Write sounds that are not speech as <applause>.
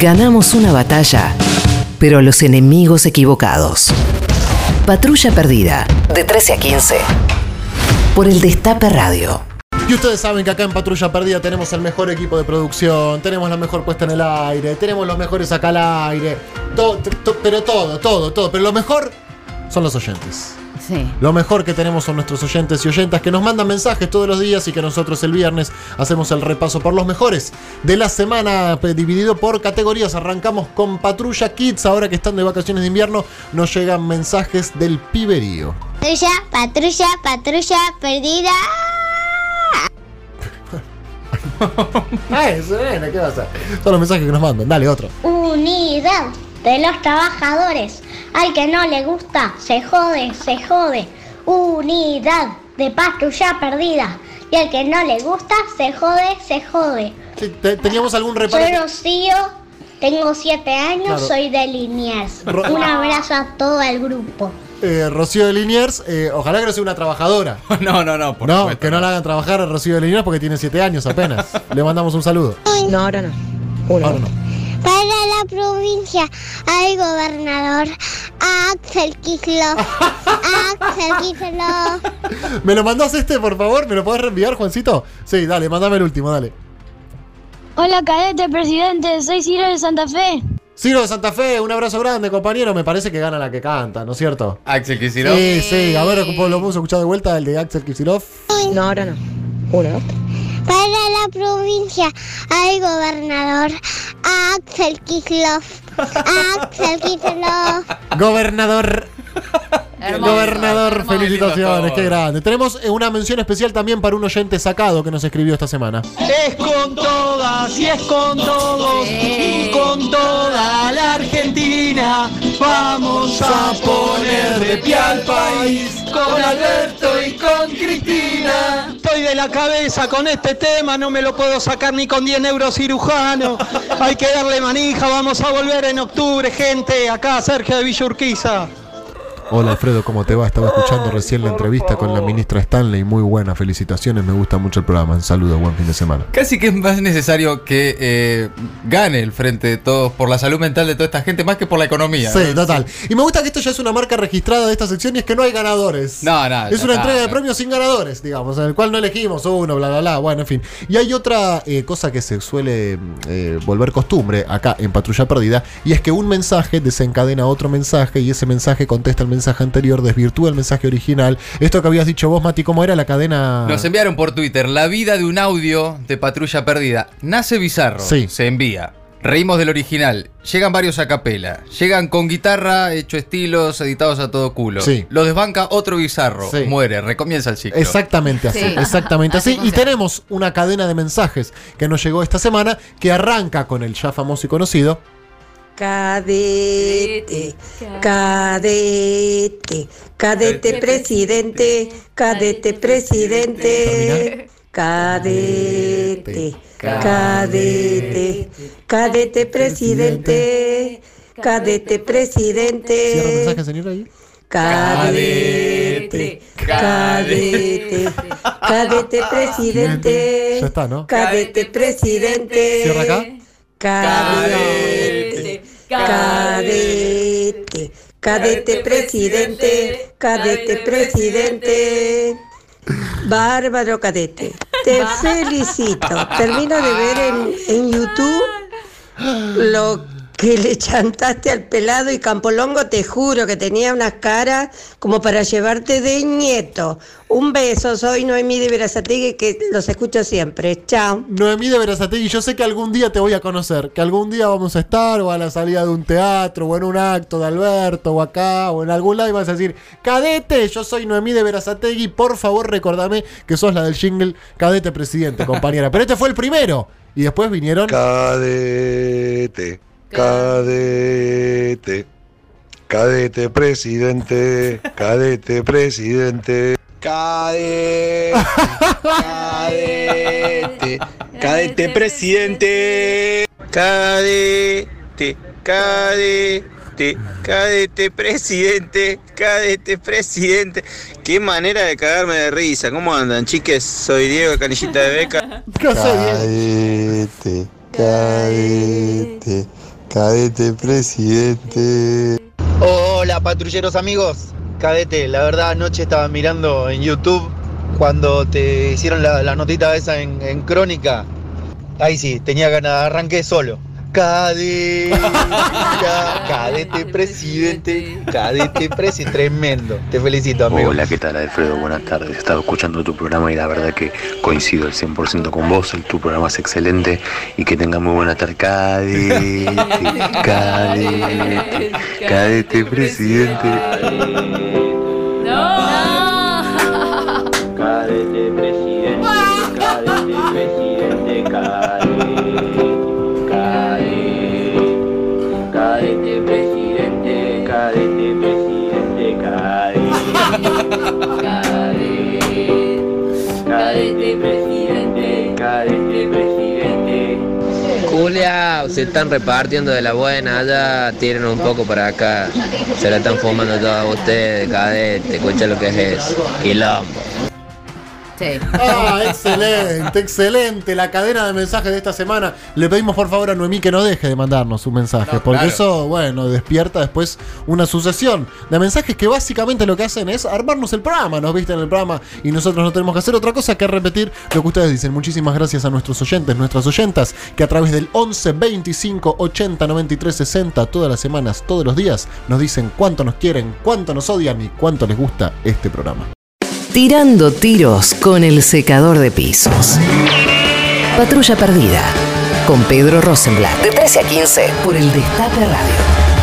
Ganamos una batalla, pero los enemigos equivocados. Patrulla Perdida, de 13 a 15. Por el Destape Radio. Y ustedes saben que acá en Patrulla Perdida tenemos el mejor equipo de producción, tenemos la mejor puesta en el aire, tenemos los mejores acá al aire, pero todo, todo, todo. Pero lo mejor son los oyentes. Sí. Lo mejor que tenemos son nuestros oyentes y oyentas que nos mandan mensajes todos los días y que nosotros el viernes hacemos el repaso por los mejores de la semana dividido por categorías. Arrancamos con Patrulla Kids, ahora que están de vacaciones de invierno nos llegan mensajes del piberío. Patrulla, patrulla, patrulla perdida. <laughs> Eso, bueno, ¿qué va a hacer? Son los mensajes que nos mandan, dale otro. Unidad de los trabajadores. Al que no le gusta, se jode, se jode. Unidad de patrulla perdida. Y al que no le gusta, se jode, se jode. ¿Teníamos algún reparo? Soy Rocío, tengo siete años, Claro. soy de Liniers. Ro- Un abrazo a todo el grupo. Eh, Rocío de Liniers, eh, ojalá que no sea una trabajadora. <laughs> No, no, no, por no, supuesto. que no la hagan trabajar a Rocío de Liniers porque tiene 7 años apenas. <laughs> Le mandamos un saludo. No, ahora no. Uno. Ahora no. Para la provincia, al gobernador Axel Kicillof. Axel Kicillof. ¿Me lo mandás este, por favor? ¿Me lo podés reenviar, Juancito? Sí, dale, mandame el último, dale. Hola, cadete presidente, soy Ciro de Santa Fe. Ciro de Santa Fe, un abrazo grande, compañero. Me parece que gana la que canta, ¿no es cierto? Axel Kicillof. Sí, sí. A ver, lo podemos escuchar de vuelta, el de Axel Kicillof. No, ahora no. Uno. Para la provincia, al gobernador Axel Kicillof. Axel Kicillof. Gobernador. Hermoso, Gobernador, hermoso. felicitaciones, qué grande. Tenemos eh, una mención especial también para un oyente sacado que nos escribió esta semana. Es con todas y es con todos y con toda la Argentina. Vamos a poner de pie al país con Alberto y la cabeza con este tema, no me lo puedo sacar ni con 10 neurocirujano. Hay que darle manija, vamos a volver en octubre, gente. Acá Sergio de Villa Urquiza. Hola Alfredo, ¿cómo te va? Estaba escuchando recién la entrevista con la ministra Stanley. Muy buena, felicitaciones, me gusta mucho el programa. Un saludo, buen fin de semana. Casi que es más necesario que eh, gane el frente de todos por la salud mental de toda esta gente más que por la economía. Sí, ¿no? total. Y me gusta que esto ya es una marca registrada de esta sección y es que no hay ganadores. No, no, Es una entrega de premios sin ganadores, digamos, en el cual no elegimos uno, bla, bla, bla. Bueno, en fin. Y hay otra eh, cosa que se suele eh, volver costumbre acá en Patrulla Perdida y es que un mensaje desencadena otro mensaje y ese mensaje contesta el mensaje anterior, desvirtúa el mensaje original. Esto que habías dicho vos, Mati, ¿cómo era la cadena? Nos enviaron por Twitter la vida de un audio de Patrulla Perdida. Nace bizarro. Sí. Se envía. Reímos del original. Llegan varios a capela. Llegan con guitarra, hecho estilos, editados a todo culo. Sí. Lo desbanca otro bizarro. Sí. Muere. Recomienza el ciclo. Exactamente así, Sí. exactamente así. Así Y tenemos una cadena de mensajes que nos llegó esta semana que arranca con el ya famoso y conocido. Cadete, cadete, cadete presidente, cadete presidente, cadete, cadete, cadete presidente, cadete ¿Cierra presidente, mensaje, señor, ahí? cadete, cadete, cadete presidente, Ya está, ¿no? cadete presidente, Cierra acá. Cadete, cadete, cadete presidente, cadete presidente. Bárbaro cadete, te <laughs> felicito. Termino de ver en, en YouTube lo que le chantaste al pelado y Campolongo, te juro que tenía una cara como para llevarte de nieto. Un beso, soy Noemí de Verazategui, que los escucho siempre. Chao. Noemí de Verazategui, yo sé que algún día te voy a conocer, que algún día vamos a estar o a la salida de un teatro o en un acto de Alberto o acá o en algún lado y vas a decir, cadete, yo soy Noemí de Verazategui, por favor recordame que sos la del jingle Cadete Presidente, compañera. Pero este fue el primero y después vinieron... Cadete, cadete, cadete presidente, cadete presidente. Cadete, cadete, cadete presidente. Cadete, cadete, cadete presidente, cadete presidente. Qué manera de cagarme de risa. ¿Cómo andan, chiques? Soy Diego Canillita de Beca. <laughs> Cadete, cadete, Cadete presidente. Hola patrulleros amigos, cadete, la verdad anoche estaba mirando en YouTube cuando te hicieron la, la notita esa en, en crónica. Ahí sí, tenía ganas, arranqué solo. Cadete, <laughs> cadete presidente, cadete presidente, tremendo. Te felicito amigo. Hola, ¿qué tal Alfredo? Buenas tardes. He estado escuchando tu programa y la verdad que coincido al 100% con vos. Tu programa es excelente y que tenga muy buena tarde. Cadete, cadete, cadete presidente. Julia, se están repartiendo de la buena allá, tienen un poco para acá. Se la están fumando todos ustedes, cadete, escucha lo que es eso. Quilombo. Sí. Ah, excelente, excelente. La cadena de mensajes de esta semana. Le pedimos por favor a Noemí que no deje de mandarnos un mensaje. No, porque claro. eso, bueno, despierta después una sucesión de mensajes que básicamente lo que hacen es armarnos el programa. Nos visten el programa y nosotros no tenemos que hacer otra cosa que repetir lo que ustedes dicen. Muchísimas gracias a nuestros oyentes, nuestras oyentas, que a través del 11 25 80 93 60 todas las semanas, todos los días, nos dicen cuánto nos quieren, cuánto nos odian y cuánto les gusta este programa. Tirando tiros con el secador de pisos. Patrulla perdida. Con Pedro Rosenblatt. De 13 a 15 por el Destape Radio.